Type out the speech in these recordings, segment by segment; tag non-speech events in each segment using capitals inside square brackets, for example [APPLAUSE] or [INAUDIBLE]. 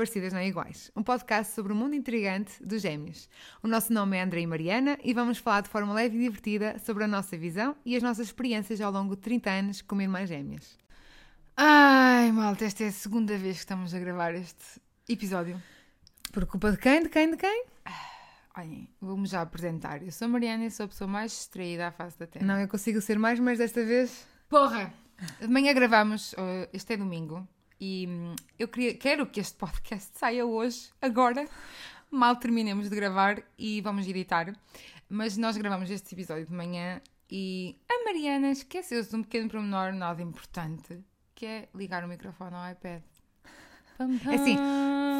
Parecidas Não Iguais, um podcast sobre o mundo intrigante dos gêmeos. O nosso nome é André e Mariana e vamos falar de forma leve e divertida sobre a nossa visão e as nossas experiências ao longo de 30 anos como irmãs gêmeas. Ai, malta, esta é a segunda vez que estamos a gravar este episódio. Por culpa de quem? De quem? De quem? Olhem, vou-me já apresentar. Eu sou a Mariana e sou a pessoa mais distraída à face da Terra. Não, eu consigo ser mais, mas desta vez... Porra! De manhã gravamos, uh, este é domingo, e hum, eu queria, quero que este podcast saia hoje, agora. Mal terminemos de gravar e vamos editar. Mas nós gravamos este episódio de manhã e a Mariana esqueceu-se de um pequeno pormenor nada importante, que é ligar o microfone ao iPad. É assim,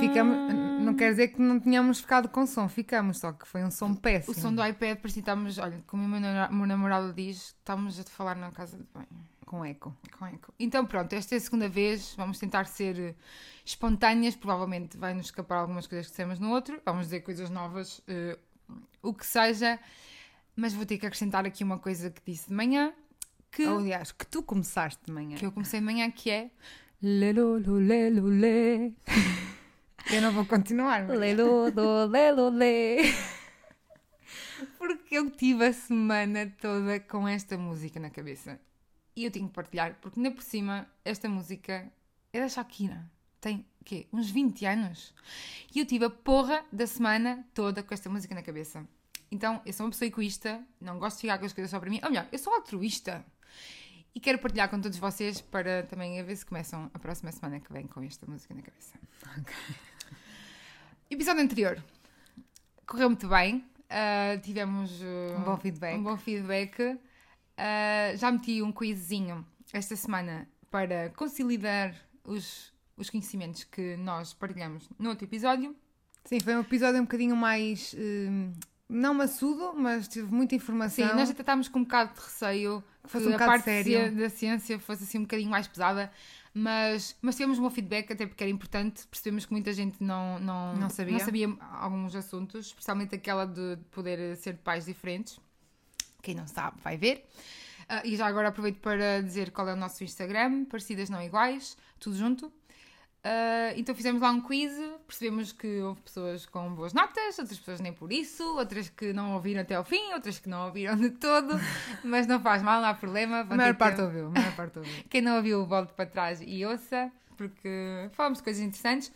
ficamos, não quer dizer que não tínhamos ficado com som, ficamos, só que foi um som péssimo. O som do iPad, parecia que estávamos, olha, como o meu namorado diz, estávamos a falar na casa de banho. Com eco. Com eco. Então pronto, esta é a segunda vez, vamos tentar ser eh, espontâneas, provavelmente vai-nos escapar algumas coisas que dissemos no outro, vamos dizer coisas novas, eh, o que seja, mas vou ter que acrescentar aqui uma coisa que disse de manhã, que, aliás, que tu começaste de manhã. que eu comecei de manhã, que é Lelolo, lelolé. [LAUGHS] Eu não vou continuar. mas- Leludo, lelulê. [LAUGHS] Porque eu tive a semana toda com esta música na cabeça. E eu tenho que partilhar, porque ainda por cima, esta música é da Shakira. Tem, o quê? Uns 20 anos. E eu tive a porra da semana toda com esta música na cabeça. Então, eu sou uma pessoa egoísta, não gosto de ficar com as coisas só para mim. Ou melhor, eu sou altruísta. E quero partilhar com todos vocês para também a ver se começam a próxima semana que vem com esta música na cabeça. [LAUGHS] Episódio anterior correu muito bem. ah, tivemos ah, Um bom feedback. Um bom feedback. Ah, já meti um quizzinho esta semana para consolidar os, os conhecimentos que nós partilhamos no outro episódio. Sim, foi um episódio um bocadinho mais. hum, não maçudo, mas tive muita informação. Sim, nós até estávamos com um bocado de receio que, fosse um a bocado parte sério. da ciência fosse assim um bocadinho mais pesada, mas, mas tivemos um bom feedback, até porque era importante. Percebemos que muita gente não, não, Não sabia. alguns assuntos, especialmente aquela de poder ser de pais diferentes. Quem não sabe, vai ver. Ah, e já agora aproveito para dizer qual é o nosso Instagram, Parecidas Não Iguais, tudo junto. Ah, então fizemos lá um quiz, percebemos que houve pessoas com boas notas, outras pessoas nem por isso, outras que não ouviram até ao fim, outras que não ouviram de todo, [LAUGHS] mas não faz mal, não há problema. A maior parte ouviu, a maior parte ouviu. [LAUGHS] Quem não ouviu, volte para trás e ouça, porque falamos de coisas interessantes.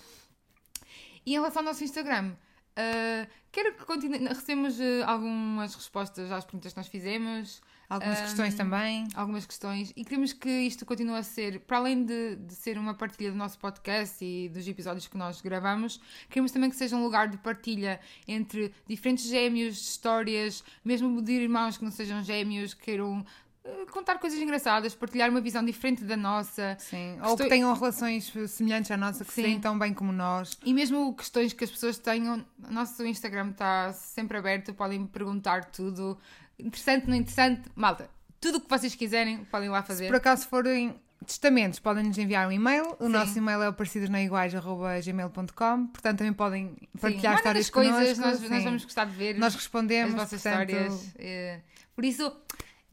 E em relação ao nosso Instagram, ah, quero que continue. Recebemos ah, algumas respostas às perguntas que nós fizemos, Algumas Hum, questões também. algumas questões, e queremos que isto continue a ser, para além de, de ser uma partilha do nosso podcast e dos episódios que nós gravamos, queremos também que seja um lugar de partilha entre diferentes gêmeos, histórias, mesmo de irmãos que não sejam gêmeos, queiram ah, contar coisas engraçadas, partilhar uma visão diferente da nossa. Sim. Estou- Ou que tenham relações semelhantes à nossa, que se Sim. deem tão bem como nós. E mesmo questões que as pessoas tenham, o nosso Instagram está sempre aberto, podem me perguntar tudo. Interessante, não interessante, malta. Tudo o que vocês quiserem, podem lá fazer. Se por acaso forem testamentos, podem nos enviar um e-mail. O Sim. nosso e-mail é parecidosnaiguais.gmail.com Portanto, também podem Sim, partilhar mandem histórias as coisas, nós, nós Sim. vamos gostar de ver Nós as respondemos. vossas portanto, histórias. eh, Por isso,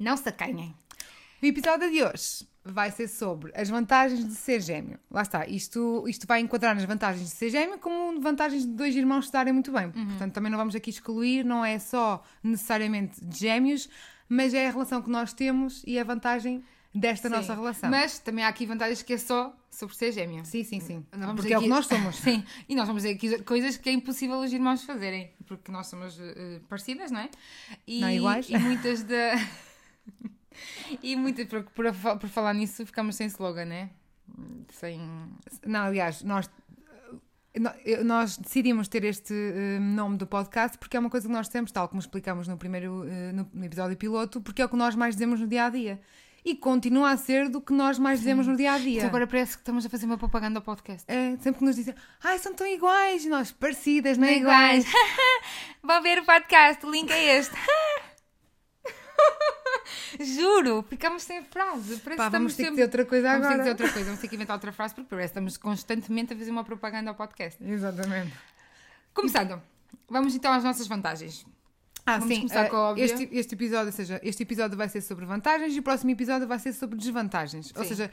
não se acanhem. O episódio de hoje vai ser sobre as vantagens de ser gêmeo. Lá está, isto, isto vai enquadrar nas vantagens de ser gêmeo como vantagens de dois irmãos se darem muito bem. Uhum. Portanto, também não vamos aqui excluir, não é só necessariamente de gêmeos, mas é a relação que nós temos e a vantagem desta Sim. nossa relação. Mas também há aqui vantagens que é só sobre ser gêmeo. Sim, sim, sim. Porque é o aqui- que nós somos. [LAUGHS] Sim, e nós vamos dizer aqui coisas que é impossível os irmãos fazerem, porque nós somos eh, parecidas, não é? E, Não iguais. E muitas da. [LAUGHS] e muitas, por, por, por falar nisso, ficamos sem slogan, né? Sem. Não, aliás, nós, nós decidimos ter este eh, nome do podcast porque é uma coisa que nós temos, tal como explicamos no primeiro eh, no, no episódio piloto, porque é o que nós mais dizemos no dia a dia. E continua a ser do que nós mais dizemos no dia a dia. Então agora parece que estamos a fazer uma propaganda ao podcast. É, sempre que nos dizem, ai, são tão iguais, e nós parecidas, não é Não é iguais. iguais. [LAUGHS] Vão ver o podcast, o link é este. [LAUGHS] [LAUGHS] Juro, ficamos sem frase. Parece Pá, que vamos ter que sempre- dizer outra coisa Vamos ter que agora. dizer outra coisa, vamos ter que inventar outra frase, porque parece que estamos constantemente a fazer uma propaganda ao podcast. Exatamente. Começando, vamos então às nossas vantagens. Ah, Vamos sim. começar eh, com a óbvia. este, este episódio, ou seja, este episódio vai ser sobre vantagens e o próximo episódio vai ser sobre desvantagens. Ou Sim. seja,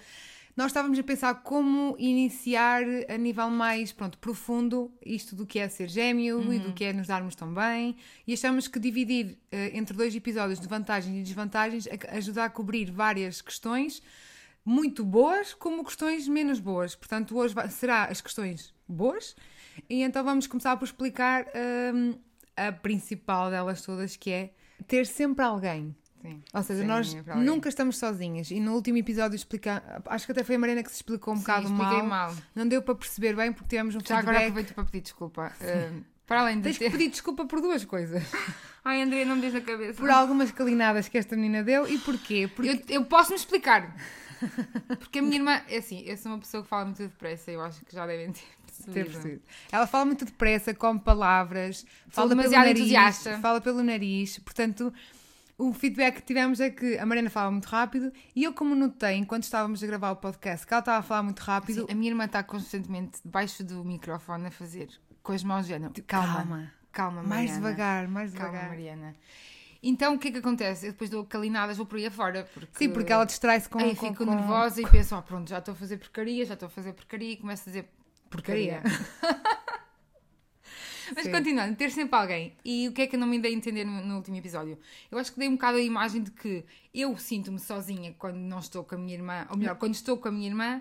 nós estávamos a pensar como iniciar a nível mais pronto, profundo isto do que é ser gêmeo e Uhum. do que é nos darmos tão bem. E achamos que dividir eh, entre dois episódios de vantagens e desvantagens ajuda a cobrir várias questões muito boas como questões menos boas. Portanto, hoje será as questões boas. E então vamos começar por explicar hum, a principal delas todas, que é ter sempre alguém. Sim. Ou seja, Sim, nós é nunca estamos sozinhas. E no último episódio explica, acho que até foi a Mariana que se explicou um Sim, bocado mal. mal. Não deu para perceber bem porque tivemos um Já agora feedback. aproveito para pedir desculpa. Uh, para além de Tens que ter... pedir desculpa por duas coisas. [LAUGHS] Ai, André, não me diz na cabeça. Por algumas calinadas que esta menina deu e porquê? Porque Eu, eu posso me explicar. Porque a minha irmã, é assim, eu sou uma pessoa que fala muito depressa, eu acho que já devem ter percebido. Ela fala muito depressa, come palavras, fala pelo nariz, entusiasta. fala pelo nariz. Portanto, o feedback que tivemos é que a Mariana falava muito rápido e eu, como notei enquanto estávamos a gravar o podcast, que ela estava a falar muito rápido, Sim, a minha irmã está constantemente debaixo do microfone a fazer com as mãos de género. Calma, calma, calma, mais Mariana. devagar, mais Calma, devagar. Mariana. Então o que é que acontece? Eu depois dou calinadas, vou por aí afora. Porque... Sim, porque ela distrai-se com, Aí com, fico com- nervosa e penso, oh, pronto, já estou a fazer porcaria, já estou a fazer porcaria e começo a dizer porcaria. [LAUGHS] Mas Sim. continuando, ter sempre alguém. E o que é que eu não me dei a entender no, no último episódio? Eu acho que dei um bocado a imagem de que eu sinto-me sozinha quando não estou com a minha irmã, ou melhor, quando estou com a minha irmã.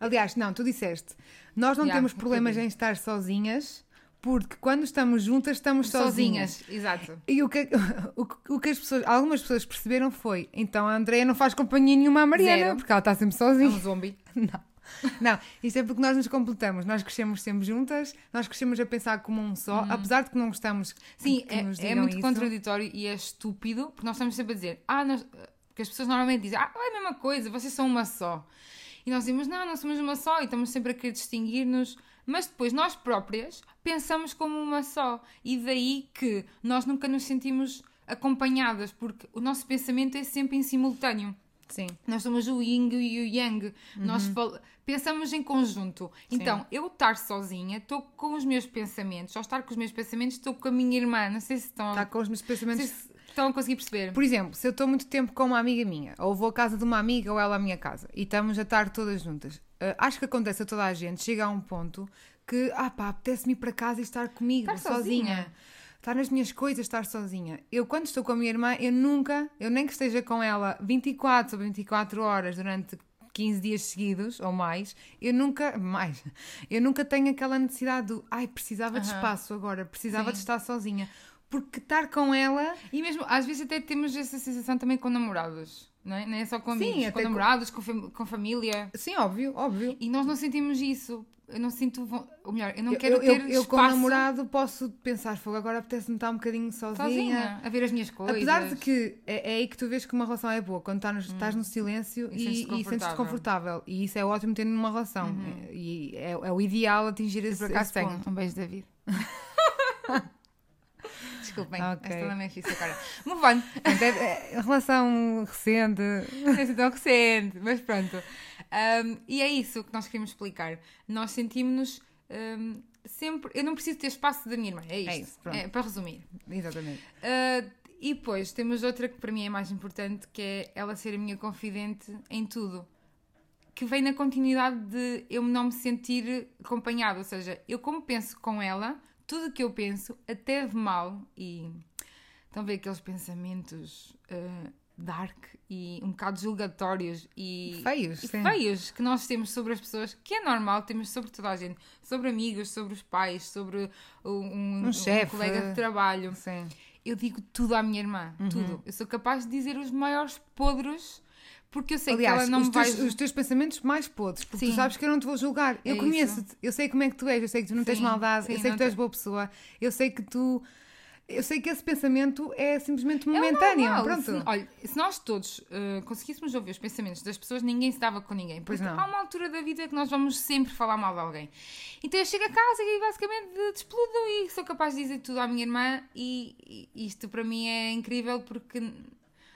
Aliás, não, tu disseste, nós não Já, temos problemas em estar sozinhas, porque quando estamos juntas, estamos sozinhas. Sozinhas, exato. E o que, [LAUGHS] o, que- o que as pessoas, algumas pessoas perceberam foi, então a Andrea não faz companhia nenhuma à Mariana, Zero. porque ela está sempre É sozinha. um zombie. [LAUGHS] Não. [LAUGHS] Não, isto é porque nós nos completamos, nós crescemos sempre juntas, nós crescemos a pensar como um só, apesar de que não gostamos Sim, que é, é muito isso. contraditório e é estúpido, porque nós estamos sempre a dizer, ah, nós... porque as pessoas normalmente dizem, ah, é a mesma coisa, vocês são uma só. E nós dizemos, não, não somos uma só, e estamos sempre a querer distinguir-nos, mas depois nós próprias pensamos como uma só. E daí que nós nunca nos sentimos acompanhadas, porque o nosso pensamento é sempre em simultâneo. Sim. Nós somos o yin e o yang. Nós Uhum. fal- pensamos em conjunto. Então, eu estar sozinha, estou com os meus pensamentos. Ao estar com os meus pensamentos, estou com a minha irmã. Não sei se estão, Está com os meus pensamentos. se estão a conseguir perceber. Por exemplo, se eu estou muito tempo com uma amiga minha, ou vou à casa de uma amiga, ou ela à minha casa, e estamos a estar todas juntas, eh, acho que acontece a toda a gente, chega a um ponto que, ah pá, apetece-me ir para casa e estar comigo, Estar sozinha. sozinha. Estar nas minhas coisas, estar sozinha. Eu, quando estou com a minha irmã, eu nunca, eu nem que esteja com ela 24 sobre 24 horas durante 15 dias seguidos ou mais, eu nunca, mais, eu nunca tenho aquela necessidade do, ai, precisava de Aham. espaço agora, precisava Sim. de estar sozinha. Porque estar com ela E mesmo, às vezes até temos essa sensação também com namorados. Não é, não é só com Sim, amigos, até com com- namorados, com, fam- com família. Sim, óbvio, óbvio. E nós não sentimos isso. Eu não sinto... vo- Ou melhor, eu não quero eu, ter eu, eu com o espaço namorado posso pensar, fogo, agora apetece-me estar um bocadinho sozinha. sozinha, a ver as minhas coisas. Apesar de que é, é aí que tu vês que uma relação é boa, quando estás no, estás no silêncio E e, sentes-te e sentes-te confortável. E isso é ótimo ter numa relação. E é, é o ideal atingir esse, Por acaso esse. Um beijo, David. [LAUGHS] Desculpem, Ok. esta mexe isso, cara. Move on. É- é relação recente. Não [LAUGHS] é tão recente, mas pronto. Um, e é isso que nós queríamos explicar. Nós sentimos-nos um, sempre. Eu não preciso ter espaço da minha irmã, é isto. É isso, pronto. para resumir. Exatamente. Uh, e depois temos outra que para mim é mais importante, que é ela ser a minha confidente em tudo. Que vem na continuidade de eu não me sentir acompanhada. Ou seja, eu como penso com ela, tudo o que eu penso, até de mal, e estão a ver aqueles pensamentos uh, dark e um bocado julgatórios e Feios, e feios que nós temos sobre as pessoas, que é normal, temos sobre toda a gente, sobre amigos, sobre os pais, sobre um, Um chefe. colega de trabalho. Sim. Eu digo tudo à minha irmã, Uhum. tudo. Eu sou capaz de dizer os maiores podres porque eu sei Aliás, que ela não os, me vai. teus, os teus pensamentos mais podres, porque tu Sim. sabes que eu não te vou julgar. Eu É conheço-te, eu sei como é que tu és, eu sei que tu não tens Sim, maldade, sim, eu sei que tu és boa pessoa, eu sei que tu. Eu sei que esse pensamento é simplesmente É momentâneo. normal. Pronto. Se, olha, se nós todos uh, conseguíssemos ouvir os pensamentos das pessoas, ninguém se dava com ninguém. Pois não. há uma altura da vida que nós vamos sempre falar mal de alguém. Então eu chego a casa e basicamente despludo e sou capaz de dizer tudo à minha irmã e, e isto para mim é incrível porque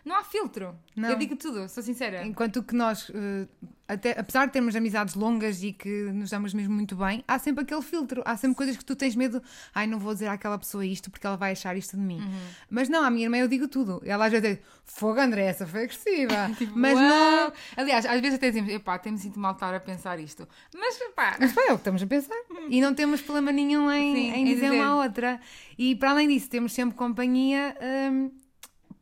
não há filtro. Não. Eu digo tudo, sou sincera. Enquanto que nós, eh, até, apesar de termos amizades longas e que nos damos mesmo muito bem, há sempre aquele filtro. Há sempre coisas que tu tens medo. Ai, não vou dizer àquela pessoa isto porque ela vai achar isto de mim. Uhum. Mas não, à minha irmã eu digo tudo. Ela às vezes diz, fogo André, essa foi agressiva. [LAUGHS] Tipo, Mas uau! não. Aliás, às vezes até dizemos, epá, até me sinto mal estar a pensar isto. Mas, epá, Mas foi é o que estamos a pensar. E não temos problema nenhum em, Sim, em em dizer dizer. uma à outra. E para além disso, temos sempre companhia, hum,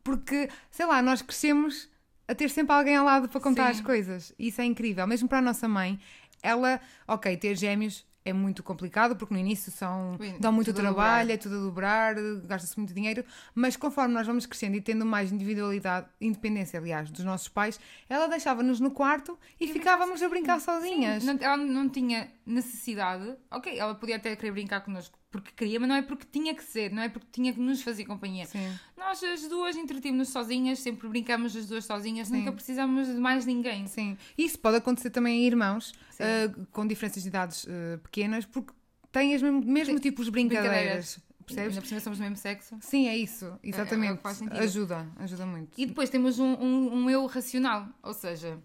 porque, sei lá, nós crescemos a ter sempre alguém ao lado para contar Sim. as coisas. Isso é incrível. Mesmo para a nossa mãe, ela, ok, ter gêmeos é muito complicado porque no início são, Sim, dão muito trabalho, é tudo a dobrar, gasta-se muito dinheiro, mas conforme nós vamos crescendo e tendo mais individualidade, independência, aliás, dos nossos pais, ela deixava-nos no quarto e ficávamos a brincar sozinhas. não- ela não tinha necessidade. Ok, ela podia até querer brincar connosco porque queria, mas não é porque tinha que ser, não é porque tinha que nos fazer companhia. Sim. Nós as duas entretimos-nos sozinhas, sempre brincamos as duas sozinhas, Sim. nunca precisamos de mais ninguém. Sim, isso pode acontecer também em irmãos ah, com diferenças de idades ah, pequenas, porque têm as mesmo, mesmo tipos de brincadeiras. Percebes? Ainda por cima somos do mesmo sexo. Sim, é isso, é exatamente. faz sentido. ajuda, ajuda muito. E depois temos um, um, um eu racional, ou seja,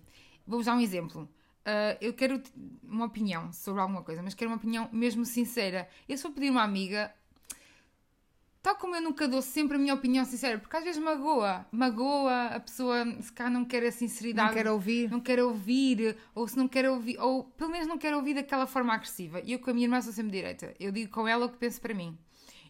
vou-vos dar um exemplo. Ah, eu quero uma opinião sobre alguma coisa, mas quero uma opinião mesmo sincera. Eu só pedir uma amiga, tal como eu nunca dou sempre a minha opinião sincera, porque às vezes magoa, magoa, a pessoa se calhar não quer a sinceridade. Não quero ouvir. não quer ouvir, ou se não quer ouvir, ou pelo menos não quer ouvir daquela forma agressiva. E eu com a minha irmã sou sempre direita. Eu digo com ela o que penso para mim.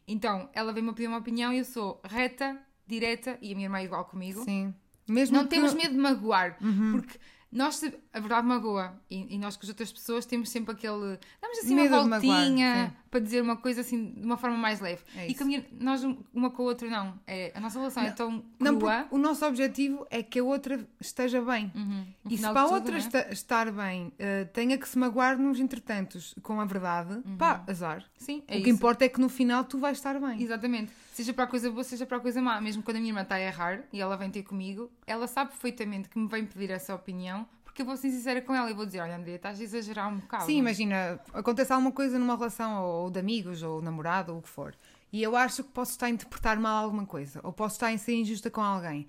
Então, ela vem-me pedir uma opinião e eu sou reta, direta, e a minha irmã é igual comigo. Sim. Mesmo Não que- temos medo de magoar, Uhum. porque nós, a verdade magoa, e, e nós com as outras pessoas temos sempre aquele. Damos assim Medo uma magoar, voltinha sim. para dizer uma coisa assim de uma forma mais leve. É e isso. com a minha, nós, uma com a outra, não. É, a nossa relação é tão Não, crua. porque o nosso objetivo é que a outra esteja bem. Uhum. E se para a de tudo, outra né? esta- estar bem, eh, tenha que se magoar nos entretantos com a verdade, pá, azar. Sim, Uhum. é o isso. que importa é que no final tu vais estar bem. Exatamente. Seja para a coisa boa, seja para a coisa má. Mesmo quando a minha irmã está a errar e ela vem ter comigo, ela sabe perfeitamente que me vem pedir essa opinião, porque eu vou ser sincera com ela e vou dizer: Olha, Andrea, estás a exagerar um bocado. Sim, imagina, acontece alguma coisa numa relação ou, de amigos ou namorado ou o que for. E eu acho que posso estar a interpretar mal alguma coisa ou posso estar a ser injusta com alguém.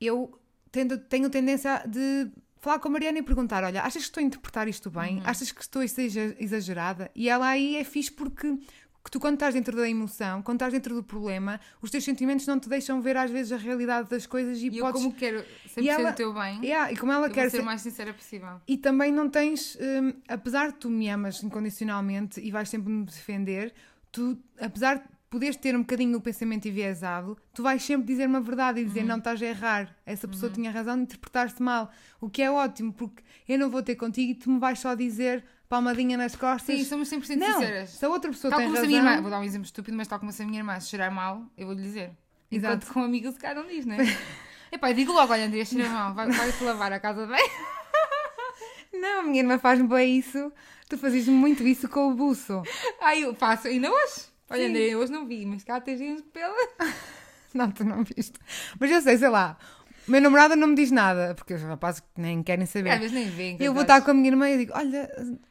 Eu tendo- tenho tendência de falar com a Mariana e perguntar: Olha, achas que estou a interpretar isto bem? Achas que estou a ser exa- exagerada? E ela aí é fixe porque. Que tu, quando estás dentro da emoção, quando estás dentro do problema, os teus sentimentos não te deixam ver às vezes a realidade das coisas e, E eu, podes. como quero sempre E ser ela- o teu bem, Yeah, e como ela eu quer ser ser o mais sincera possível. e também não tens, hum, apesar de tu me amas incondicionalmente e vais sempre me defender, tu, apesar de poderes ter um bocadinho o pensamento enviesado, tu vais sempre dizer uma verdade e Uhum. dizer não estás a errar, essa pessoa tinha razão de interpretar-se mal, o que é ótimo, porque eu não vou ter contigo e tu me vais só dizer palmadinha nas costas. Sim, somos 100% não, sinceras. se a outra pessoa Tal tem como se razão... a minha irmã, vou dar um exemplo estúpido, mas tal como se a minha irmã se cheirar mal, eu vou-lhe dizer. Exato. Enquanto com amigos, se calhar não diz, não é? [LAUGHS] Epá, digo logo, olha, André, cheira mal, vai- vai-te lavar a casa bem. [LAUGHS] Não, minha irmã faz-me bem isso, tu fazes muito isso com o buço. Ai, eu faço, ainda hoje. Olha, Sim. André, eu hoje não vi, mas cá tens uns pelos. [LAUGHS] Não, tu não viste. Mas eu sei, sei lá, o meu namorado não me diz nada, porque os rapazes nem querem saber. Às vezes nem vêem. Eu vou estar com a minha irmã e digo: Olha,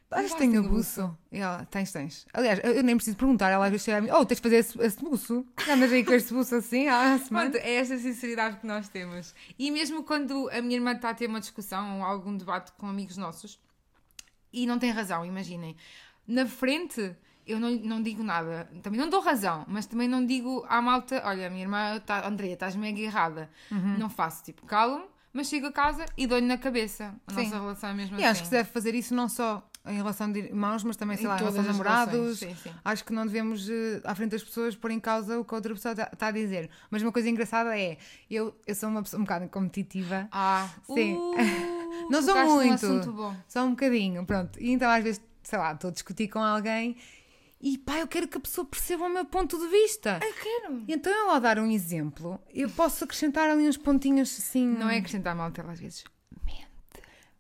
Mas se tenho abuso. E ela: Tens, tens. Aliás, eu eu nem preciso perguntar, ela às vezes chega a mim: Oh, tens de fazer esse, esse buço. Andas aí com este buço assim há semana. Pronto, é esta sinceridade que nós temos. E mesmo quando a minha irmã está a ter uma discussão ou algum debate com amigos nossos e não tem razão, imaginem, na frente eu não, não digo nada. Também não dou razão, mas também não digo à malta: olha, a minha irmã, tá, Andrea, estás mega errada. Uhum. Não faço, tipo, calo mas chego a casa e dou-lhe na cabeça. A Sim. nossa relação é mesmo E assim. acho que se deve fazer isso não só em relação de irmãos, mas também, sei Em lá, em relação as namorados. sim, sim. Acho que não devemos, eh, à frente das pessoas, pôr em causa o que a outra pessoa está a dizer. Mas uma coisa engraçada é: eu, eu sou uma pessoa um bocado competitiva. Ah, Sim. uh, [LAUGHS] Não sou muito. Só um bocadinho, pronto. E então às vezes, sei lá, estou a discutir com alguém e pá, eu quero que a pessoa perceba o meu ponto de vista. Eu quero. Então eu ao dar um exemplo, eu posso acrescentar ali uns pontinhos assim. Não é acrescentar mal às vezes.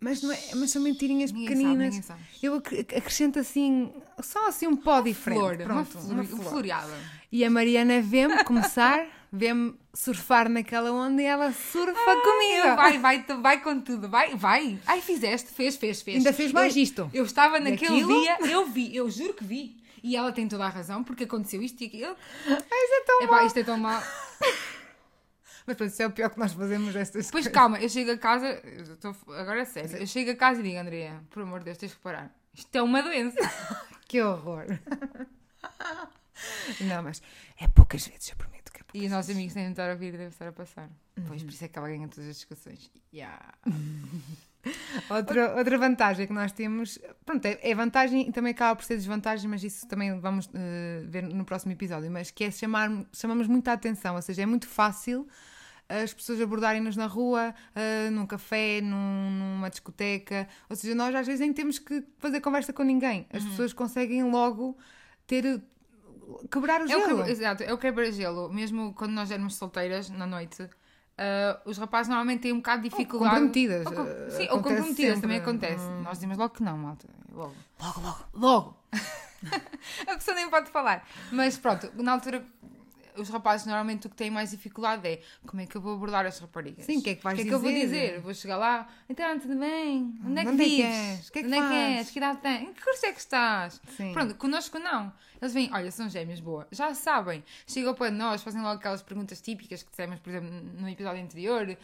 Mas, não é, mas são mentirinhas Ninguém pequeninas. sabe. Eu ac- acrescento assim, só assim um pó diferente. Flor, Pronto, uma, flor, uma flor. floreada. E a Mariana vê-me começar, [LAUGHS] vê-me surfar naquela onda e ela surfa comigo. Vai, vai, vai com tudo, vai, vai. Ai, fizeste, fez, fez, fez. Ainda fez mais eu, isto. Eu estava naquele Daquilo? dia, eu vi, eu juro que vi. E ela tem toda a razão, porque aconteceu isto e aquilo. Mas é tão Epá, isto é tão mal. [LAUGHS] Mas pronto, isso é o pior que nós fazemos estas Depois coisas. calma, eu chego a casa, eu tô- agora é sério, eu chego a casa e digo, Andrea, por amor de Deus, tens que parar. Isto é uma doença. [LAUGHS] Que horror. [LAUGHS] Não, mas é poucas vezes, eu prometo que é poucas E os nossos amigos têm de estar a ouvir e devem estar a passar. Pois, por isso é que ela ganha todas as discussões. Yeah. Outra, outra vantagem que nós temos, pronto, é, é vantagem e também acaba por ser desvantagem, mas isso também vamos eh, ver no próximo episódio, mas que é chamar, chamamos muita atenção, ou seja, é muito fácil as pessoas abordarem-nos na rua, eh, num café, num- numa discoteca, ou seja, nós às vezes nem temos que fazer conversa com ninguém, as pessoas conseguem logo ter, quebrar o É o gelo. quebra- exato, é o quebra-gelo. Mesmo quando nós éramos solteiras, na noite, ah, os rapazes normalmente têm um bocado de dificuldade. comprometidas, Ou com- eh, sim, ou acontece comprometidas, sempre. também acontece. Nós dizemos logo que não, malta. Logo. Logo, logo. Logo! [LAUGHS] a pessoa nem pode falar. Mas pronto, na altura, os rapazes normalmente o que têm mais dificuldade é como é que eu vou abordar as raparigas? Sim, o que é que vais O que é que eu vou dizer? dizer? Vou chegar lá, então, tudo bem? Onde é que Onde é que és? O que é que Onde é que és? Que idade tens? Em que curso é que estás? Sim. Pronto, connosco não. Eles vêm, olha, são gêmeos, boa. Já sabem. Chegam para nós, fazem logo aquelas perguntas típicas que dissemos, por exemplo, no episódio anterior.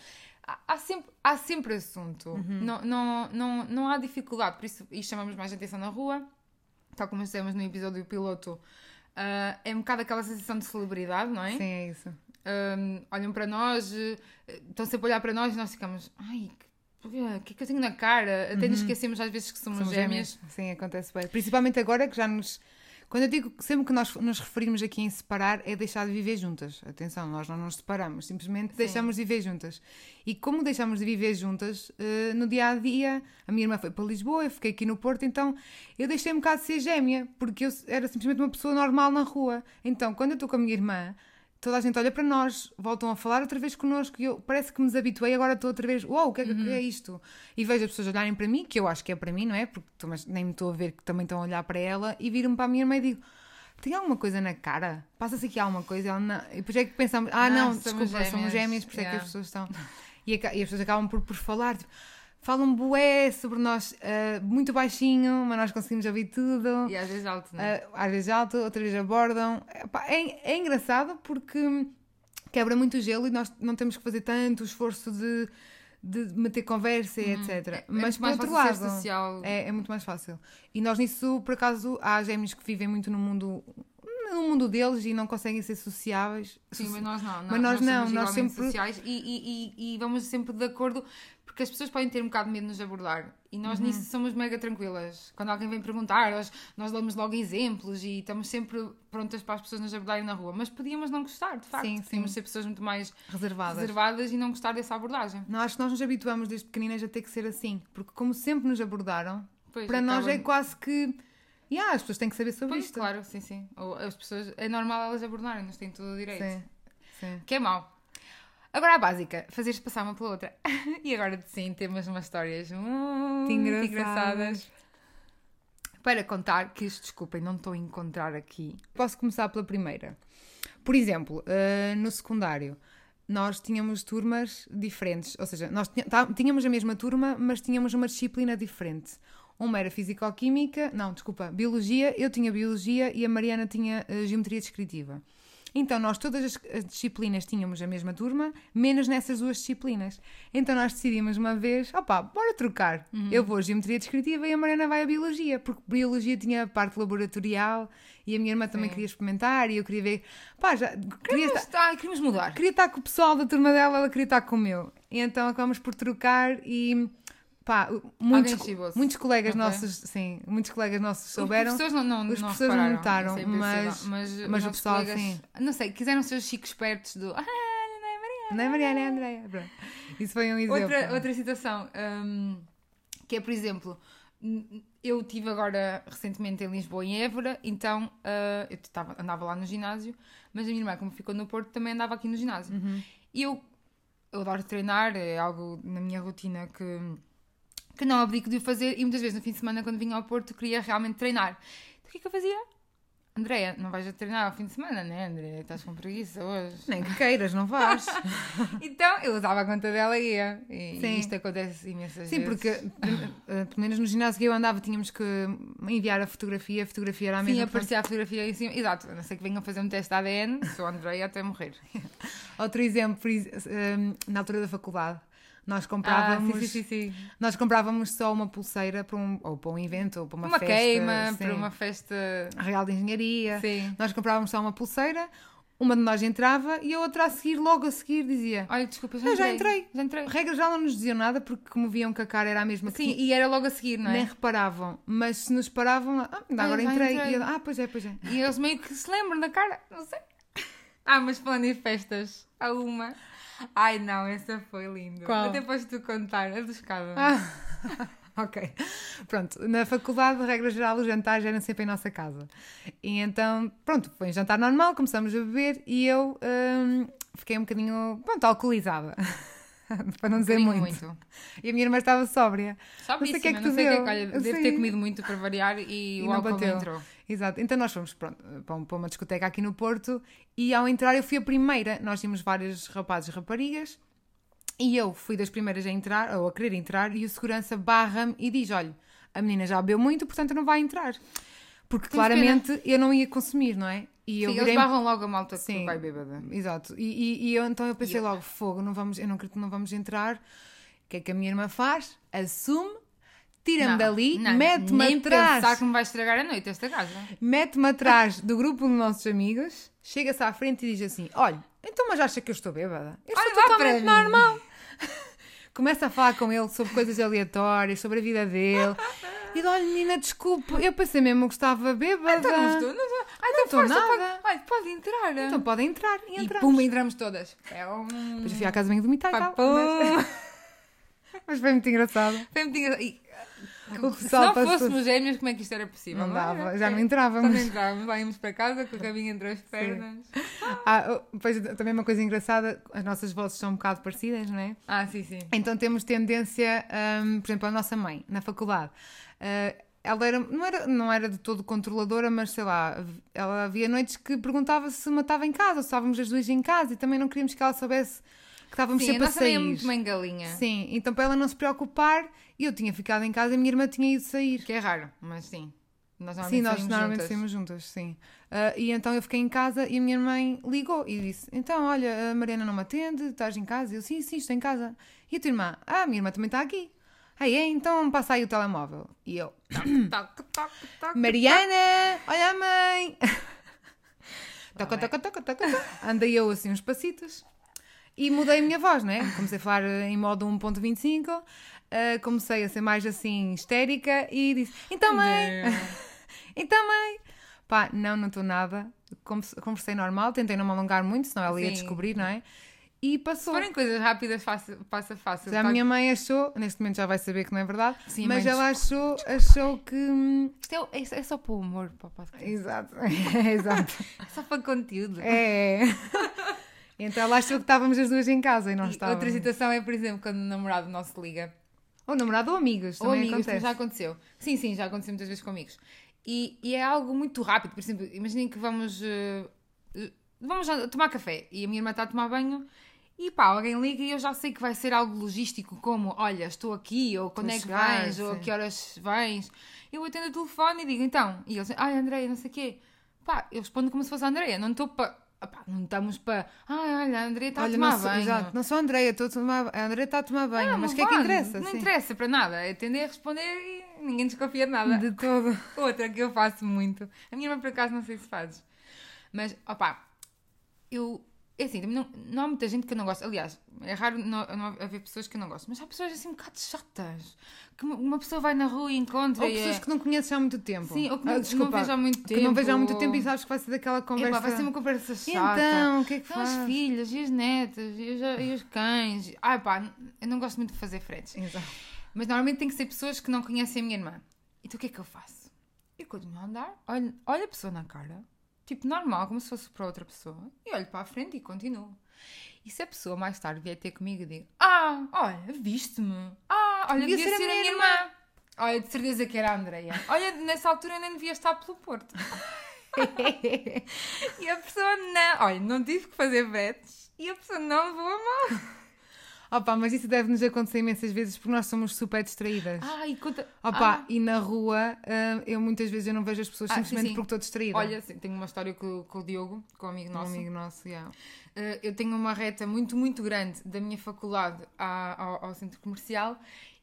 Há, sempre, há sempre assunto. Uhum. Não, não, não, não há dificuldade. Por isso, e chamamos mais atenção na rua. Tal como dissemos no episódio piloto. Ah, é um bocado aquela sensação de celebridade, não é? Sim, é isso. Um, olham para nós, eh, estão sempre a olhar para nós e nós ficamos, ai, que- o que é que eu tenho na cara? Até nos esquecemos às vezes que somos, Somos gêmeas. Sim, acontece bem. Principalmente agora que já nos. Quando eu digo que sempre que nós nos referimos aqui em separar, é deixar de viver juntas. Atenção, nós não nos separamos, simplesmente deixamos de viver juntas. E como deixamos de viver juntas, eh, no dia a dia, a minha irmã foi para Lisboa, eu fiquei aqui no Porto, então eu deixei um bocado de ser gêmea, porque eu era simplesmente uma pessoa normal na rua. Então, quando eu estou com a minha irmã, toda a gente olha para nós, voltam a falar outra vez connosco e eu parece que me desabituei, agora estou outra vez, uau, o que é, que Uhum. é isto? E vejo as pessoas olharem para mim, que eu acho que é para mim, não é? Porque tô- mas nem me estou a ver que também estão a olhar para ela e viram-me para a minha irmã e digo. Tem alguma coisa na cara? Passa-se aqui alguma coisa? Ela, não. E depois é que pensamos, ah, Ah, não, somos desculpa, somos gêmeas. por isso é que Yeah. as pessoas estão. E, e as pessoas acabam por, por falar, tipo, falam bué sobre nós, ah, muito baixinho, mas nós conseguimos ouvir tudo. E às vezes alto, não é? Ah, às vezes alto, outras vezes abordam. É, é engraçado porque quebra muito o gelo e nós não temos que fazer tanto esforço de, de meter conversa e etc. Uhum. É Mas muito por mais outro lado, social. é, é muito mais fácil. E nós nisso, por acaso, há gêmeos que vivem muito no mundo, no mundo deles e não conseguem ser sociáveis. Sim, mas nós não. Mas nós não, somos nós sempre- sociais e, e, e, e vamos sempre de acordo, porque as pessoas podem ter um bocado de medo de nos abordar. E nós Uhum. nisso somos mega tranquilas. Quando alguém vem perguntar, nós, nós damos logo exemplos e estamos sempre prontas para as pessoas nos abordarem na rua. Mas podíamos não gostar, de facto. Sim, sim. Podíamos ser pessoas muito mais Reservadas. reservadas e não gostar dessa abordagem. Não, acho que nós nos habituamos desde pequeninas a ter que ser assim. Porque como sempre nos abordaram, Pois, para nós é quase que... Yeah, as pessoas têm que saber sobre Pois, isto. claro, sim, sim. Ou as pessoas, é normal elas abordarem-nos, têm todo o direito. Sim, sim. Que é mau. Agora a básica, fazeres passar uma pela outra. [LAUGHS] e agora sim, temos umas histórias muito engraçadas. engraçadas. Para contar, que desculpem, não estou a encontrar aqui. Posso começar pela primeira. Por exemplo, eh, no secundário, nós tínhamos turmas diferentes. Ou seja, nós tá- tínhamos a mesma turma, mas tínhamos uma disciplina diferente. Uma era Fisicoquímica, não, desculpa, Biologia, eu tinha Biologia e a Mariana tinha eh, Geometria Descritiva. Então, nós todas as, as disciplinas tínhamos a mesma turma, menos nessas duas disciplinas. Então, nós decidimos uma vez, opá, bora trocar. Eu vou a Geometria Descritiva e a Mariana vai a Biologia, porque Biologia tinha a parte laboratorial e a minha irmã também Sim. queria experimentar e eu queria ver, pá, já, queria, Queríamos, estar, estar, queríamos mudar. queria estar com o pessoal da turma dela, ela queria estar com o meu. E então acabamos por trocar e, pá, muitos, muitos colegas Ok. nossos, sim, muitos colegas nossos souberam. Os professores não, não, Os não professores não repararam, notaram, é impossível. mas- mas, mas os o pessoal, colegas, sim. Não sei, quiseram ser os chicos espertos do. Ah, não é Maria. Não é Mariana, é Andréia. Pronto. Isso foi um exemplo. Outra, outra situação, hum, que é, por exemplo, eu estive agora recentemente em Lisboa em Évora, então ah, eu tava, andava lá no ginásio, mas a minha irmã, como ficou no Porto, também andava aqui no ginásio. E eu, eu adoro treinar, é algo na minha rotina que, que não abdico de o fazer, e muitas vezes no fim de semana, quando vinha ao Porto, queria realmente treinar. Então o que é que eu fazia? Andréia, não vais a treinar ao fim de semana, né, Andréia? Estás com preguiça hoje. Nem que queiras, não vais. [LAUGHS] então, eu usava a conta dela e ia. E, Sim. e isto acontece imensas Sim, vezes. porque eh, pelo menos no ginásio que eu andava tínhamos que enviar a fotografia, a fotografia era a Sim, mesma. aparecia a fotografia em cima. Exato, a não sei que venham fazer um teste de ADN, sou a Andréia até morrer. [LAUGHS] Outro exemplo, eh, na altura da faculdade, nós Ah, comprávamos, sim, sim, sim, sim. nós comprávamos só uma pulseira para um, ou para um evento, ou para uma, Uma, festa. queima, sim. para uma festa. Real de Engenharia. Sim. Nós comprávamos só uma pulseira, uma de nós entrava e a outra a seguir, logo a seguir, dizia. Olha, desculpa, já Eu já entrei. entrei. Já entrei. Regra já não nos diziam nada porque, como viam que a cara era a mesma que Sim, e era logo a seguir, não é? nem reparavam. Mas se nos paravam, ah, Ah, agora já entrei. entrei. E eu, ah, pois é, pois é. E eles meio que se lembram da cara, não sei. Ah, mas falando em festas, há uma. Ai não, essa foi linda. Qual? Até podes tu contar, a dos cabos. Ah, [LAUGHS] ok. Pronto, na faculdade, de regra geral, os jantares eram sempre em nossa casa. E então, pronto, foi um jantar normal, começamos a beber e eu hum, fiquei um bocadinho, pronto, alcoolizada. [LAUGHS] Para não dizer Bocadinho muito. E a minha irmã estava sóbria. Só Não sei o que é que não te sei o que é deu. que, olha, sei. ter comido muito para variar e, E o não álcool bateu. não entrou. Exato. Então nós fomos pronto, para um- para uma discoteca aqui no Porto e ao entrar eu fui a primeira. Nós tínhamos vários rapazes e raparigas e eu fui das primeiras a entrar, ou a querer entrar, e o segurança barra-me e diz: Olha, a menina já bebeu muito, portanto não vai entrar. Porque Tens claramente eu não ia consumir, não é? E eu Sim, eles virei barram logo a malta que Sim. vai bêbada. Exato. E, e- e eu, então eu pensei eu- logo: fogo, não vamos, eu não acredito que não vamos entrar. O que é que a minha irmã faz? Assume, tira-me Não, dali, não, mete-me atrás. pensar que me vai estragar a noite esta casa. mete-me atrás do grupo de nossos amigos, chega-se à frente e diz assim: Olha, então, mas acha que eu estou bêbada? Eu Olha, estou totalmente para mim." normal. [LAUGHS] Começa a falar com ele sobre coisas aleatórias, sobre a vida dele. E diz: Olha, menina, desculpe, eu pensei mesmo que estava bêbada. Então não estou, não estou. Não então estou força, pode, nada. olha, pode entrar. Então podem entrar. E, e entramos. pum, entramos todas. É um... Depois eu fui à casa bem vomitar e tal. Mas, [LAUGHS] mas foi muito engraçado. Foi muito engraçado. E, [LAUGHS] O Se não fôssemos gêmeos, como é que isto era possível? Não dava, já não é. entrávamos. Só não entrávamos, lá íamos para casa com o rabinho entre as pernas. Ah, depois também uma coisa engraçada: as nossas vozes são um bocado parecidas, não é? Ah, sim, sim. Então temos tendência, hum, por exemplo, a nossa mãe, na faculdade, ah, ela era não, era, não era de todo controladora, mas sei lá, ela havia noites que perguntava se matava em casa, ou se estávamos as duas em casa, e também não queríamos que ela soubesse que estávamos Sim, a sempre a nossa mãe sair. é muito mãe galinha. Sim, então para ela não se preocupar, eu tinha ficado em casa e a minha irmã tinha ido sair. Que é raro, mas sim. Nós Sim, normalmente nós saímos normalmente juntas. saímos juntas, sim. Ah, e então eu fiquei em casa e a minha mãe ligou e disse: Então, olha, a Mariana não me atende, estás em casa? Eu, sim, sim, estou em casa. E a tua irmã? Ah, a minha irmã também está aqui. Aí é, então passa aí o telemóvel. E eu: Toc, toc, toc. Mariana, olha a mãe. Lá [LAUGHS] toca, toca, toca, toca, toca. Andei eu assim uns passitos e mudei a minha voz, né? Comecei a falar em modo 1.25, eh, comecei a ser mais assim histérica e disse: Então, mãe. [LAUGHS] Então, mãe. Pá, não, não estou nada. Converse- Conversei normal, tentei não me alongar muito, senão ela ia Sim. descobrir, não é? E Se passou. forem coisas rápidas, faça- passa fácil. Já a Tá- minha mãe achou, neste momento já vai saber que não é verdade, Sim, mas ela achou, achou que. hum, Isto é, é- é só para o humor, para o podcast. Exato, [LAUGHS] exato. É só para conteúdo. É. [LAUGHS] Então ela achou que estávamos as duas em casa e não estávamos. outra situação é, por exemplo, quando o namorado nosso liga. Ou namorado ou amigos, Ou também amigos, acontece. já aconteceu. Sim, sim, já aconteceu muitas vezes com amigos. E, e é algo muito rápido. Por exemplo, imaginem que vamos, eh, vamos tomar café e a minha irmã está a tomar banho e pá, alguém liga e eu já sei que vai ser algo logístico, como olha, estou aqui, ou quando é que vens, ou a que horas vens. Eu atendo o telefone e digo então. E eles dizem, ai Andréia, não sei o quê. Pá, eu respondo como se fosse a Andréia, não estou para. Não estamos para. Ai, olha, a Andréia está a Olha, tomar não sou, banho. exato, não sou a Andreia, estou a tomar, a Andreia está a tomar banho, Ah, mas o que é que interessa? Não Sim. interessa para nada. É atender a responder e ninguém desconfia de nada. De todo. [LAUGHS] Outra que eu faço muito. A minha irmã, por acaso, não sei se fazes. Mas, opá, eu. É assim, não, não há muita gente que eu não gosto. Aliás, é raro não, não haver pessoas que eu não gosto. Mas há pessoas assim um bocado chatas. Que uma- pessoa vai na rua e encontra. Ou e pessoas é- que não conheces há muito tempo. Sim, ou que Ah, não, desculpa, não vejo há muito tempo. Que não vejo há muito tempo e sabes que vai ser daquela conversa. Epá, vai ser uma conversa chata. Então, o que é que São as faz? filhas e as netas e os, e os cães. Ai pá, eu não gosto muito de fazer fretes. Exato. Mas normalmente tem que ser pessoas que não conhecem a minha irmã. Então o que é que eu faço? Eu continuo a andar, olho, olho a pessoa na cara, tipo normal, como se fosse para outra pessoa, e olho para a frente e continuo. E se a pessoa mais tarde vier ter comigo e digo: Ah, olha, viste-me. Ah, olha, devia, ser, a minha irmã. Olha, de certeza que era a Andreia. Olha, nessa altura eu nem devia estar pelo Porto. [LAUGHS] [LAUGHS] e a pessoa não. Olha, não tive que fazer fretes e a pessoa não levou a mal. Opa, mas isso deve nos acontecer imensas vezes porque nós somos super distraídas. Ah, e conta. Opa, ah. e na rua ah, eu muitas vezes eu não vejo as pessoas Ah, simplesmente sim, sim. porque estou distraída. Olha, tenho uma história com, com o Diogo, com o amigo um nosso. amigo nosso, yeah. Eu tenho uma reta muito, muito grande da minha faculdade ao, ao centro comercial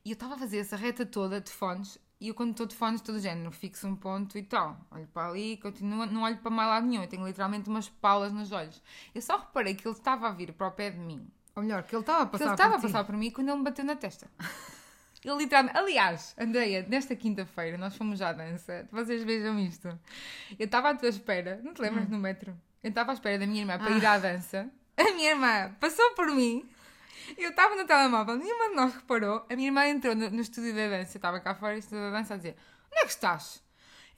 e eu estava a fazer essa reta toda de fones e eu quando estou de fones todo o género, fixo um ponto e tal, olho para ali, continuo, não olho para mais lado nenhum, eu tenho literalmente umas palas nos olhos. Eu só reparei que ele estava a vir para o pé de mim, Ou melhor, que ele estava a passar ele estava a passar por mim quando ele me bateu na testa. [LAUGHS] Ele literalmente. Aliás, Andreia, nesta quinta-feira nós fomos à dança. Vocês vejam isto. Eu estava à tua espera, não te lembras no metro? Eu estava à espera da minha irmã para ir à dança. A minha irmã passou por mim. Eu estava no telemóvel, nenhuma de nós reparou. A minha irmã entrou no, no estúdio da dança. Estava cá fora no estúdio da dança a dizer: Onde é que estás?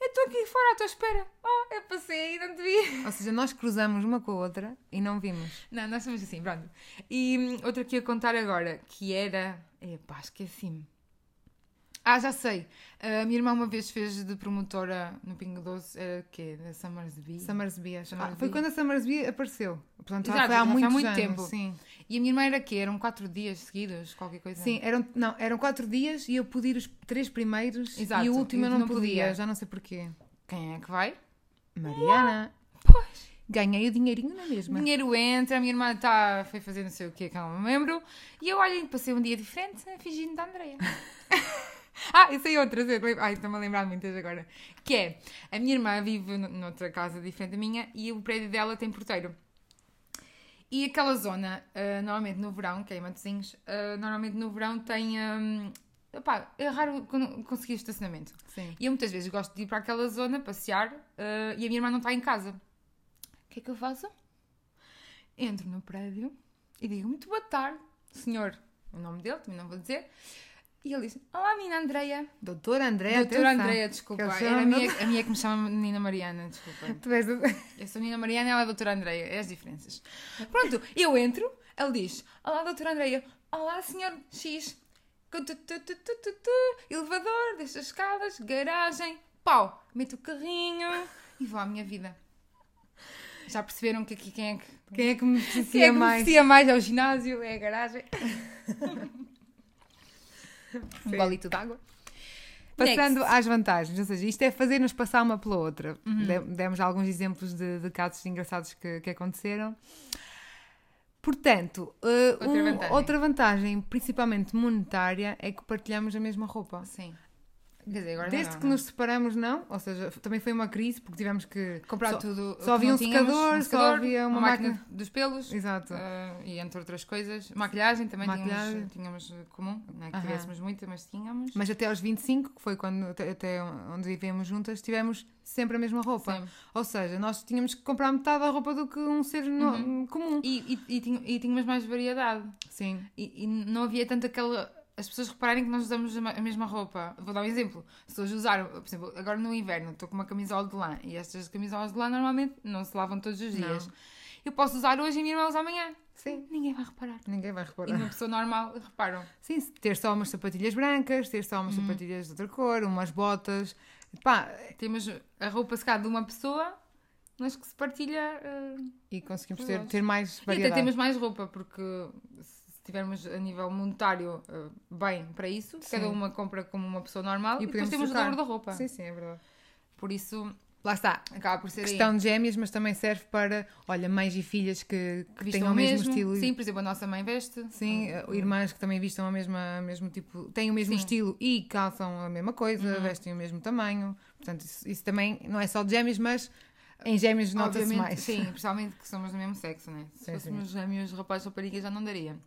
Eu estou aqui fora à tua espera. Oh, eu passei e não te vi. Ou seja, nós cruzamos uma com a outra e não vimos. Não, nós somos assim, pronto. E hum, outra que ia contar agora, que era. Epá, esqueci-me. Ah, já sei. A minha irmã uma vez fez de promotora no Pingo Doce, era o quê? Da Summersby. Summersby, acho. Ah, Summersby. foi quando a Summersby apareceu. Portanto, Exato, há já foi há muito anos, tempo. Sim. E a minha irmã era quê? Eram quatro dias seguidos, qualquer coisa? Sim, eram, não, eram quatro dias e eu pude ir os três primeiros Exato, e o último eu não, não podia. podia. já não sei porquê. Quem é que vai? Mariana, Pois. ganhei o dinheirinho na mesma. Dinheiro entra, a minha irmã tá, foi fazer não sei o que, que eu não me lembro. E eu olho, passei um dia diferente, fingindo da Andreia. [LAUGHS] [LAUGHS] ah, eu sei outras. eu lembro- Ai, estou-me a lembrar muitas agora. Que é, a minha irmã vive noutra casa diferente da minha e o prédio dela tem porteiro. E aquela zona, ah, normalmente no verão, que é em Matosinhos, ah, normalmente no verão tem. hum, opá, é raro conseguir estacionamento. Sim. E eu muitas vezes gosto de ir para aquela zona passear ah, e a minha irmã não está em casa. O que é que eu faço? Entro no prédio e digo muito boa tarde, senhor. O nome dele, também não vou dizer. E ele diz: Olá, menina Andreia. Doutora Andréa, Doutora atenção. Andreia, desculpa. Era a minha, a minha que me chama Menina Mariana, desculpa. Tu és a- [LAUGHS] Eu sou a Menina Mariana e ela é a Doutora Andreia. É as diferenças. Pronto, eu entro, ele diz: Olá, Doutora Andreia. Olá, senhor X. Elevador, deixa as escadas, garagem, pau. Meto o carrinho e vou à minha vida. Já perceberam que aqui quem é que. Quem é que me Quem é beneficia que mais? beneficia mais? É o ginásio, é a garagem. [LAUGHS] um golito d'água. Passando Next. às vantagens, ou seja, isto é fazer-nos passar uma pela outra. Uhum. De- Demos alguns exemplos de, de casos engraçados que, que aconteceram. Portanto, eh, Outra um- vantagem. outra vantagem, principalmente monetária, é que partilhamos a mesma roupa. Sim. Quer dizer, agora Desde não, que não. nos separamos, não. Ou seja, também foi uma crise porque tivemos que comprar só- tudo. só havia um secador, só havia uma máquina, máquina- dos pelos. Exato. ah, e entre outras coisas. Maquilhagem também Maquilhagem. tínhamos, tínhamos eh, comum. Não é que Aham. tivéssemos muita, mas tínhamos. Mas até aos 25, que foi quando até, onde vivemos juntas, tivemos sempre a mesma roupa. Sempre. Ou seja, nós tínhamos que comprar metade da roupa do que um ser no- comum. E, e, e tínhamos mais variedade. Sim. E, e não havia tanto aquela. As pessoas repararem que nós usamos a ma- a mesma roupa. Vou dar um exemplo. Se hoje usar, por exemplo, agora no inverno estou com uma camisola de lã e estas camisolas de lã normalmente não se lavam todos os dias. Não. Eu posso usar hoje e minha irmã usa amanhã. Sim. Ninguém vai reparar. Ninguém vai E reparar. uma pessoa normal reparam. Sim, ter só umas sapatilhas brancas, ter só umas sapatilhas de outra cor, umas botas. Pá, Temos a roupa secada de uma pessoa, mas que se partilha. eh, e conseguimos ter, ter mais E até variedade. temos mais roupa, porque tivermos a nível monetário eh, bem para isso, Sim. cada uma compra como uma pessoa normal e, E depois temos o trocar. dobro da roupa. Sim, sim, é verdade. Por isso, Lá está. acaba por ser aí. Questão de gêmeas, mas também serve para, olha, mães e filhas que, que Vistam tenham o mesmo, estilo. Sim, por exemplo, a nossa mãe veste. Sim, Ah, eh, irmãs que também vistam a mesma, mesmo tipo, têm o mesmo Sim. estilo e calçam a mesma coisa, vestem o mesmo tamanho. Portanto, isso, isso também não é só de gêmeos, mas em gêmeos nota-se mais. Sim, principalmente que somos do mesmo sexo, né? Se Sim, fôssemos gêmeos, rapazes ou raparigas, já não daria.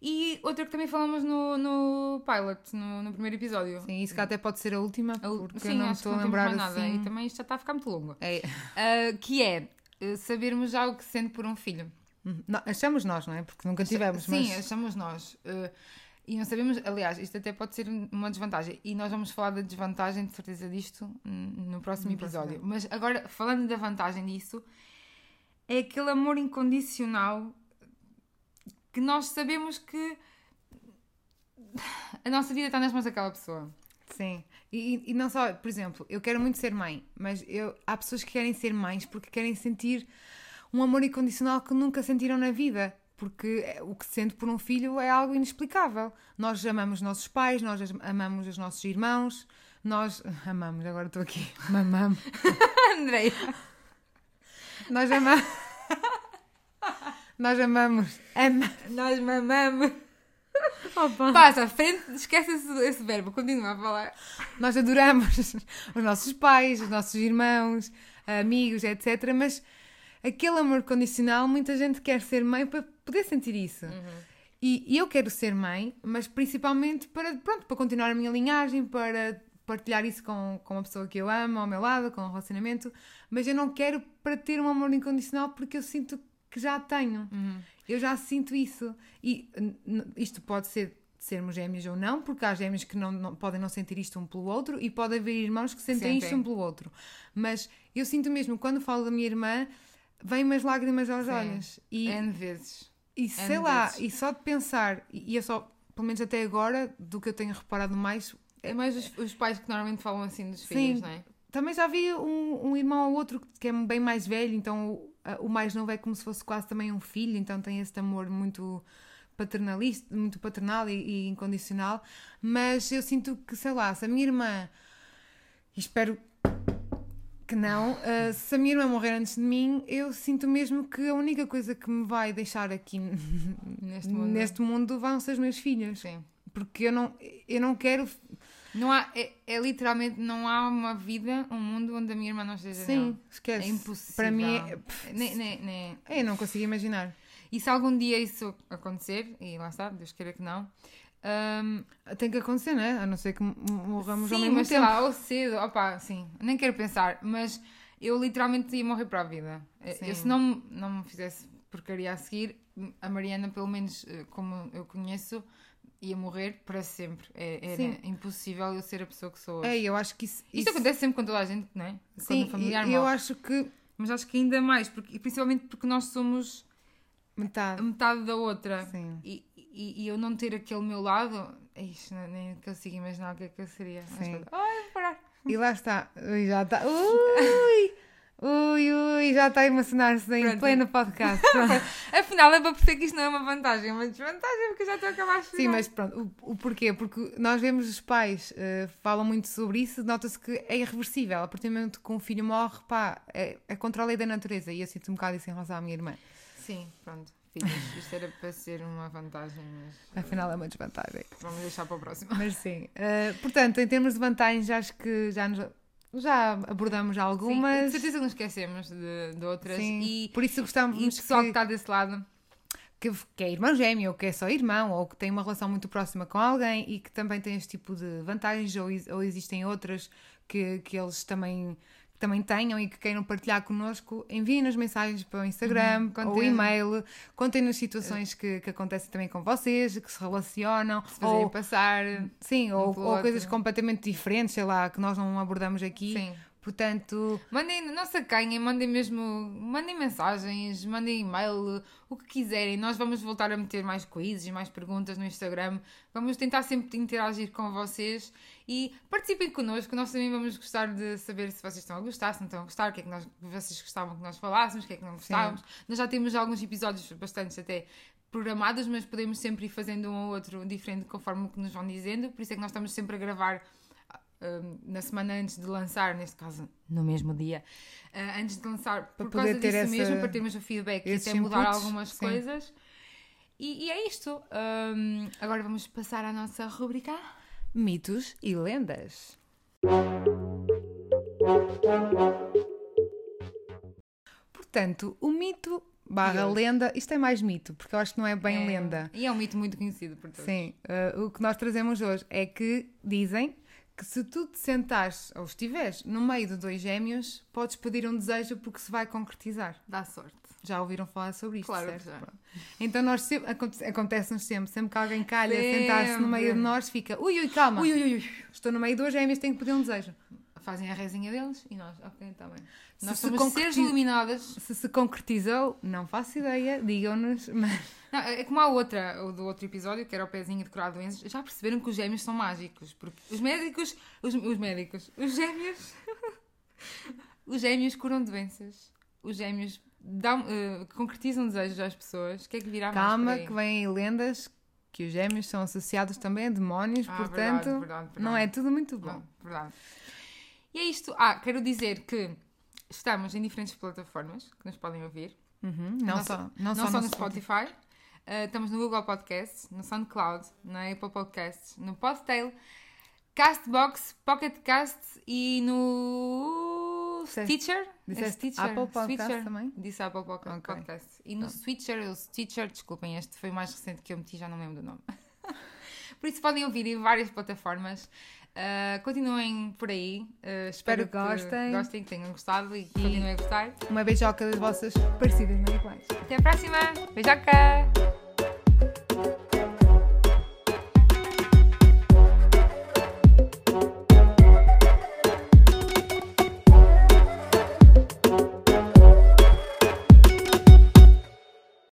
E outra que também falamos no, no pilot, no, no primeiro episódio. Sim, isso que até pode ser a última, A porque Sim, eu não estou a lembrar mais nada. assim. E também isto já está a ficar muito longo. É. Ah, que é eh, sabermos já o que se sente por um filho. Hum, não, achamos nós, não é? Porque nunca tivemos, Sim, mas achamos nós. Eh, e não sabemos, aliás, isto até pode ser uma desvantagem. E nós vamos falar da desvantagem, de certeza, disto no próximo No próximo. episódio. Mas agora, falando da vantagem disso, é aquele amor incondicional que nós sabemos que a nossa vida está nas mãos daquela pessoa. Sim. E, e não só, por exemplo, eu quero muito ser mãe, mas eu, há pessoas que querem ser mães porque querem sentir um amor incondicional que nunca sentiram na vida. Porque o que se sente por um filho é algo inexplicável. Nós amamos os nossos pais, nós amamos os nossos irmãos, nós [LAUGHS] amamos, agora estou aqui, mamamos. [LAUGHS] Andrei. Nós amamos. Nós amamos. Ama... Nós mamamos. Opa. Passa à frente, esquece esse, esse, verbo, continua a falar. Nós adoramos [LAUGHS] os nossos pais, os nossos irmãos, amigos, etc. Mas aquele amor condicional, muita gente quer ser mãe para poder sentir isso. Uhum. E, e, eu quero ser mãe, mas principalmente para, pronto, para continuar a minha linhagem, para partilhar isso com, com uma pessoa que eu amo ao meu lado, com um relacionamento. Mas eu não quero para ter um amor incondicional porque eu sinto que já tenho. Uhum. Eu já sinto isso. E isto pode ser sermos gêmeos ou não, porque há gêmeos que não, não, podem não sentir isto um pelo outro e pode haver irmãos que sentem, sentem. isto um pelo outro. Mas eu sinto mesmo, quando falo da minha irmã, vem umas lágrimas aos Sim. olhos. E, N vezes. E sei N lá, vezes. e só de pensar, e é só, pelo menos até agora, do que eu tenho reparado mais. É mais os, os pais que normalmente falam assim dos filhos, Sim. não é? Também já vi um, um irmão ou outro que é bem mais velho, então o, o mais novo é como se fosse quase também um filho, então tem esse amor muito paternalista, muito paternal e, e incondicional. Mas eu sinto que, sei lá, se a minha irmã, espero que não. Uh, se a minha irmã morrer antes de mim, eu sinto mesmo que a única coisa que me vai deixar aqui [LAUGHS] neste mundo, neste mundo vão ser os meus filhos. Sim. Porque eu não, eu não quero. Não há, é, é, literalmente, não há uma vida, um mundo onde a minha irmã não esteja Sim, nele. esquece. É impossível. Para mim é. Nem, nem, nem... Eu não consigo imaginar. E se algum dia isso acontecer, e lá está, Deus queira que não, um, tem que acontecer, né? A não ser que morramos sim, ao mesmo mas tempo. Sei lá, ou cedo, opa, sim, nem quero pensar, mas eu literalmente ia morrer para a vida. Eh, sim. Eu, se não, não me fizesse porcaria a seguir, a Mariana, pelo menos eh, como eu conheço, ia morrer para sempre. É, era Sim. impossível eu ser a pessoa que sou hoje. É, eu acho que isso, isso... acontece sempre com toda a gente, não é? Sim, familiar eu acho que. Mas acho que ainda mais, porque, principalmente porque nós somos metade, metade da outra. Sim. E, e, e, eu não ter aquele meu lado, ixi, nem consigo imaginar o que é que eu seria. Sim. Mas, ai, parar. E lá está. Já está. Ui! Ui, ui, já está a emocionar-se em Pronto. pleno podcast. [LAUGHS] Afinal, é para perceber que isto não é uma vantagem, é uma desvantagem, porque já estou a acabar a chorar. Sim, mas pronto, o, o porquê? Porque nós vemos os pais uh, falam muito sobre isso, nota-se que é irreversível. A partir do momento que um filho morre, pá, é, é contra a lei da natureza. E eu sinto um bocado isso em relação à minha irmã. Sim, pronto. Filhos, isto era para ser uma vantagem, mas. Afinal, é uma desvantagem. Vamos deixar para o próximo. Mas sim. Uh, portanto, em termos de vantagens, acho que já nos já abordamos algumas. Sim, de certeza que nos esquecemos de, de outras. Sim, e por isso gostamos e pessoal que... que está desse lado. Que, que, é irmão gêmeo, ou que é só irmão, ou que tem uma relação muito próxima com alguém e que também tem este tipo de vantagens, ou, ou existem outras que, que eles também que também tenham e que queiram partilhar connosco, enviem-nos mensagens para o Instagram uhum, ou e-mail, contem-nos situações que, que acontecem também com vocês, que se relacionam, se ou passar, sim, um ou, ou coisas completamente diferentes, sei lá, que nós não abordamos aqui. Sim. Portanto, mandem, não se acanhem, mandem mesmo, mandem mensagens, mandem e-mail, o que quiserem. Nós vamos voltar a meter mais quizzes, mais perguntas no Instagram. Vamos tentar sempre interagir com vocês e participem connosco. Nós também vamos gostar de saber se vocês estão a gostar, se não estão a gostar, o que é que nós, vocês gostavam que nós falássemos, o que é que não gostávamos. Sim. Nós já temos alguns episódios bastante até programados, mas podemos sempre ir fazendo um ou outro diferente conforme o que nos vão dizendo. Por isso é que nós estamos sempre a gravar na semana antes de lançar, neste caso no mesmo dia, uh, antes de lançar, para por poder causa ter disso essa, mesmo, para termos o feedback e até mudar inputs, algumas sim. coisas. E, e, é isto. Um, agora vamos passar à nossa rubrica Mitos e Lendas. Portanto, o mito barra lenda, isto é mais mito, porque eu acho que não é bem é, lenda. E é um mito muito conhecido por todos. Sim, uh, o que nós trazemos hoje é que dizem que se tu te sentares ou estiveres no meio de dois gêmeos, podes pedir um desejo porque se vai concretizar. Dá sorte. Já ouviram falar sobre isto, claro certo? Já. Então nós sempre, acontece-nos sempre, sempre que alguém calha sentar-se no meio de nós, fica ui, ui, calma. Ui, ui, ui. Estou no meio de dois gêmeos, tenho que pedir um desejo. Fazem a resinha deles e nós, ok, está bem. Se Nós se somos seres iluminadas. Se se concretizou, não faço ideia, digam-nos. [LAUGHS] Mas... Não, é como a outra, o do outro episódio, que era o pezinho de curar doenças. Já perceberam que os gêmeos são mágicos. Porque os médicos. Os, os médicos. Os gêmeos. [LAUGHS] os gêmeos curam doenças. Os gêmeos dão, eh, concretizam desejos às pessoas. O que é que virá Calma, mais que por aí? vêm lendas que os gêmeos são associados também a demónios, Ah, portanto, verdade, verdade, verdade. não é tudo muito bom. Não, verdade. E é isto. Ah, quero dizer que estamos em diferentes plataformas que nos podem ouvir. Uhum, Não, Não só, só- não, Não só no Spotify. eh, estamos no Google Podcasts, no SoundCloud, na Apple Podcasts, no Podtail, Castbox, Pocket Casts e no Stitcher. É disseste Stitcher. Apple Podcast Switcher. também? Disse Apple. Podcast. E no Switcher, ou Stitcher, desculpem, este foi o mais recente que eu meti, já não lembro do nome. [LAUGHS] Por isso podem ouvir em várias plataformas. Uh, continuem por aí. Uh, espero, Espero que gostem. gostem, que tenham gostado e que continuem a gostar. Uma beijoca das vossas parecidas mas iguais. Até a próxima. Beijoca!